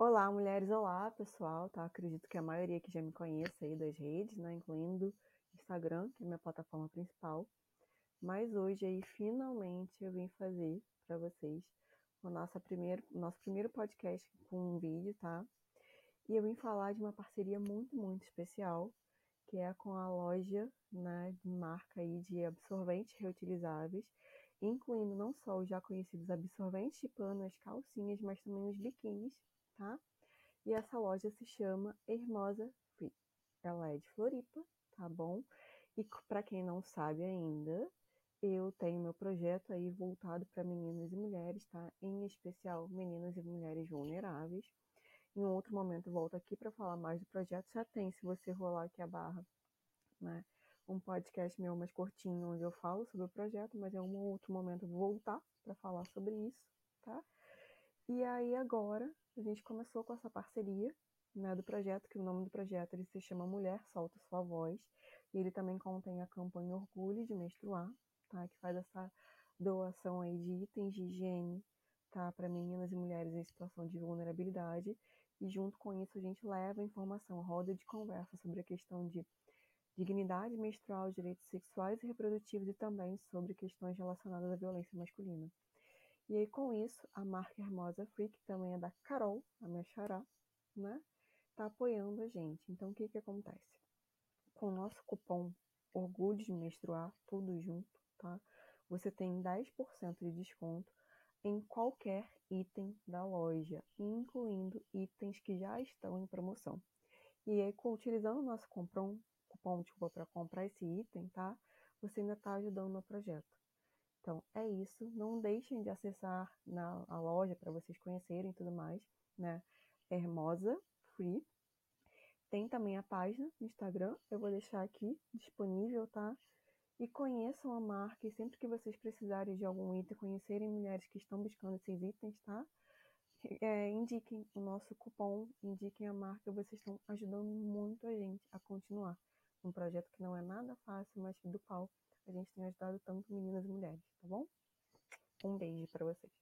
Olá, mulheres, olá, pessoal, tá? Acredito que a maioria que já me conhece aí das redes, né, incluindo Instagram, que é minha plataforma principal. Mas hoje aí finalmente eu vim fazer para vocês o nosso primeiro, nosso primeiro podcast com um vídeo, tá? E eu vim falar de uma parceria muito, muito especial, que é com a loja, né, de marca aí de absorventes reutilizáveis, incluindo não só os já conhecidos absorventes de pano, as calcinhas, mas também os biquínis tá? E essa loja se chama Hermosa Free. Ela é de Floripa, tá bom? E para quem não sabe ainda, eu tenho meu projeto aí voltado para meninas e mulheres, tá? Em especial meninas e mulheres vulneráveis. Em um outro momento eu volto aqui para falar mais do projeto. Já tem, se você rolar aqui a barra, né? Um podcast meu mais curtinho onde eu falo sobre o projeto, mas em um outro momento voltar para falar sobre isso, tá? E aí agora a gente começou com essa parceria né, do projeto, que o nome do projeto ele se chama Mulher Solta Sua Voz, e ele também contém a campanha Orgulho de Menstruar, tá, que faz essa doação aí de itens de higiene tá, para meninas e mulheres em situação de vulnerabilidade, e junto com isso a gente leva informação, roda de conversa sobre a questão de dignidade menstrual, direitos sexuais e reprodutivos e também sobre questões relacionadas à violência masculina. E aí, com isso, a marca Hermosa Free, que também é da Carol, a minha xará, né? Tá apoiando a gente. Então, o que que acontece? Com o nosso cupom Orgulho de Menstruar, tudo junto, tá? Você tem 10% de desconto em qualquer item da loja, incluindo itens que já estão em promoção. E aí, utilizando o nosso cupom, cupom para comprar esse item, tá? Você ainda está ajudando no projeto. Então, é isso. Não deixem de acessar na, a loja para vocês conhecerem tudo mais, né? Hermosa Free. Tem também a página no Instagram, eu vou deixar aqui disponível, tá? E conheçam a marca e sempre que vocês precisarem de algum item, conhecerem mulheres que estão buscando esses itens, tá? É, indiquem o nosso cupom, indiquem a marca, vocês estão ajudando muito a gente a continuar. Um projeto que não é nada fácil, mas do qual a gente tem ajudado tanto meninas e mulheres, tá bom? Um beijo para vocês.